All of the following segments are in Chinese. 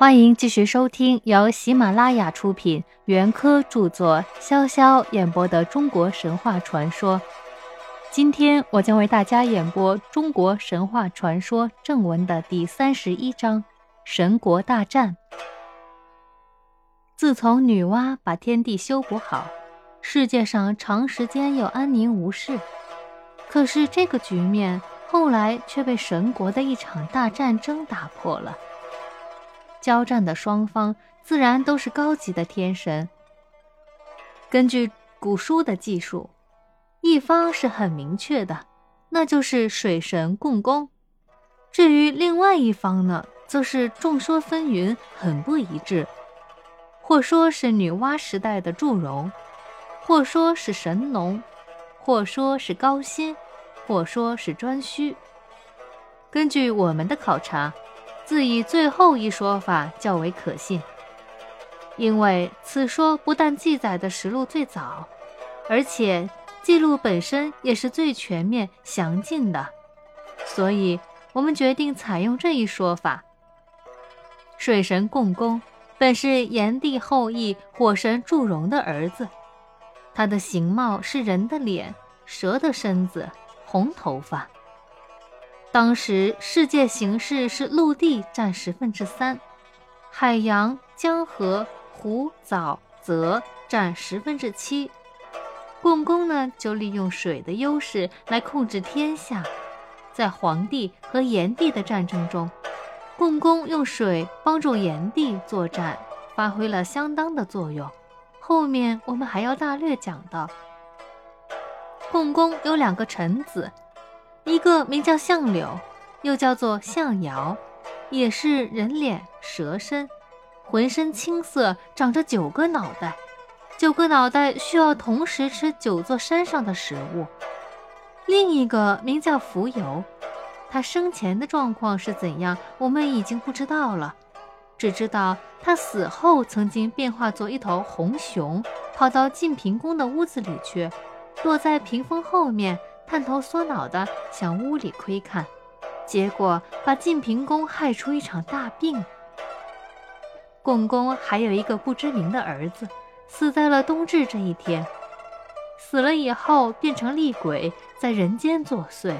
欢迎继续收听由喜马拉雅出品、袁科著作、潇潇演播的中国神话传说。今天我将为大家演播《中国神话传说》正文的第三十一章：神国大战。自从女娲把天地修补好，世界上长时间又安宁无事。可是这个局面后来却被神国的一场大战争打破了。交战的双方自然都是高级的天神。根据古书的记述，一方是很明确的，那就是水神共工；至于另外一方呢，则是众说纷纭，很不一致。或说是女娲时代的祝融，或说是神农，或说是高辛，或说是颛顼。根据我们的考察。自以最后一说法较为可信，因为此说不但记载的实录最早，而且记录本身也是最全面详尽的，所以我们决定采用这一说法。水神共工本是炎帝后裔火神祝融的儿子，他的形貌是人的脸、蛇的身子、红头发。当时世界形势是陆地占十分之三，海洋、江河、湖、沼、泽占十分之七。共工呢，就利用水的优势来控制天下。在黄帝和炎帝的战争中，共工用水帮助炎帝作战，发挥了相当的作用。后面我们还要大略讲到。共工有两个臣子。一个名叫相柳，又叫做相瑶，也是人脸蛇身，浑身青色，长着九个脑袋。九个脑袋需要同时吃九座山上的食物。另一个名叫蜉蝣，他生前的状况是怎样，我们已经不知道了，只知道他死后曾经变化作一头红熊，跑到晋平公的屋子里去，躲在屏风后面。探头缩脑的向屋里窥看，结果把晋平公害出一场大病。共工还有一个不知名的儿子，死在了冬至这一天。死了以后变成厉鬼，在人间作祟。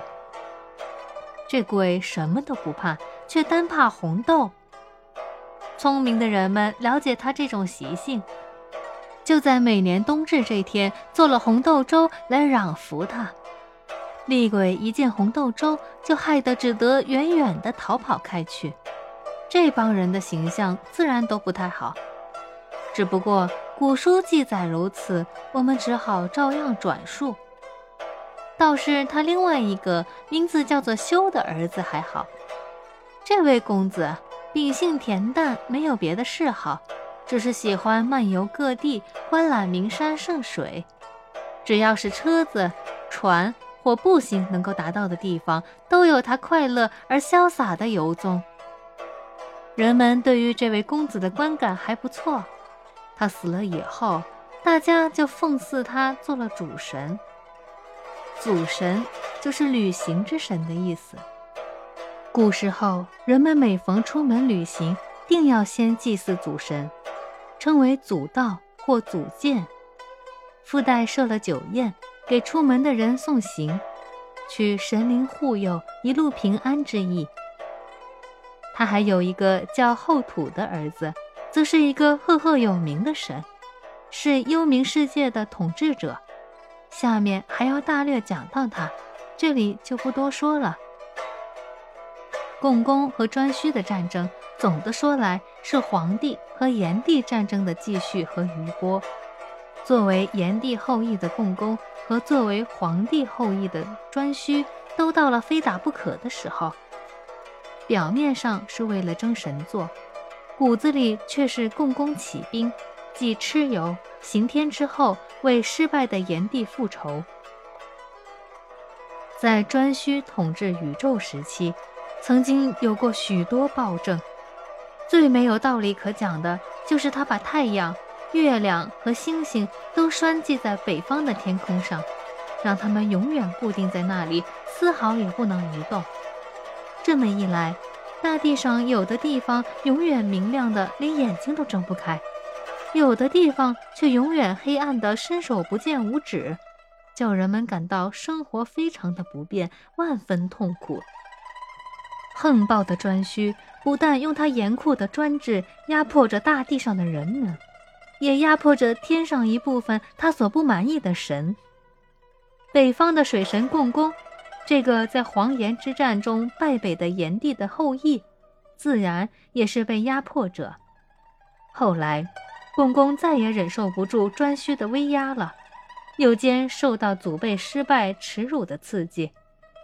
这鬼什么都不怕，却单怕红豆。聪明的人们了解他这种习性，就在每年冬至这天做了红豆粥来攘服他。厉鬼一见红豆粥，就害得只得远远地逃跑开去。这帮人的形象自然都不太好。只不过古书记载如此，我们只好照样转述。倒是他另外一个名字叫做修的儿子还好。这位公子秉性恬淡，没有别的嗜好，只是喜欢漫游各地，观览名山胜水。只要是车子、船。或步行能够达到的地方，都有他快乐而潇洒的游踪。人们对于这位公子的观感还不错。他死了以后，大家就奉祀他做了主神。祖神就是旅行之神的意思。古时候，人们每逢出门旅行，定要先祭祀祖神，称为祖道或祖建，附带设了酒宴。给出门的人送行，取神灵护佑、一路平安之意。他还有一个叫后土的儿子，则是一个赫赫有名的神，是幽冥世界的统治者。下面还要大略讲到他，这里就不多说了。共工和颛顼的战争，总的说来是黄帝和炎帝战争的继续和余波。作为炎帝后裔的共工和作为皇帝后裔的颛顼，都到了非打不可的时候。表面上是为了争神座，骨子里却是共工起兵，继蚩尤、刑天之后，为失败的炎帝复仇。在颛顼统治宇宙时期，曾经有过许多暴政，最没有道理可讲的就是他把太阳。月亮和星星都拴系在北方的天空上，让它们永远固定在那里，丝毫也不能移动。这么一来，大地上有的地方永远明亮的连眼睛都睁不开，有的地方却永远黑暗的伸手不见五指，叫人们感到生活非常的不便，万分痛苦。横暴的颛顼不但用他严酷的专制压迫着大地上的人们，也压迫着天上一部分他所不满意的神。北方的水神共工。这个在黄岩之战中败北的炎帝的后裔，自然也是被压迫者。后来，共工再也忍受不住颛顼的威压了，又兼受到祖辈失败耻辱的刺激，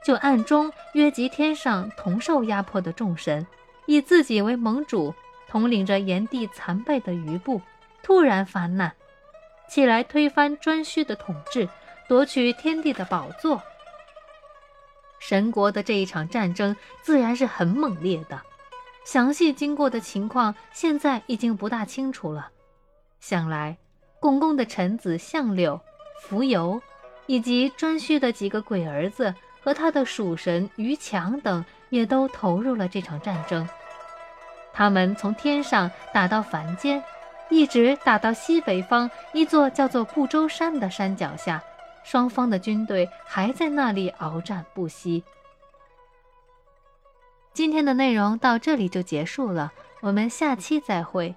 就暗中约集天上同受压迫的众神，以自己为盟主，统领着炎帝残败的余部，突然发难，起来推翻颛顼的统治，夺取天帝的宝座。神国的这一场战争自然是很猛烈的，详细经过的情况现在已经不大清楚了。想来，共工的臣子相柳、蜉蝣，以及颛顼的几个鬼儿子和他的属神于强等，也都投入了这场战争。他们从天上打到凡间，一直打到西北方一座叫做不周山的山脚下。双方的军队还在那里鏖战不息。今天的内容到这里就结束了，我们下期再会。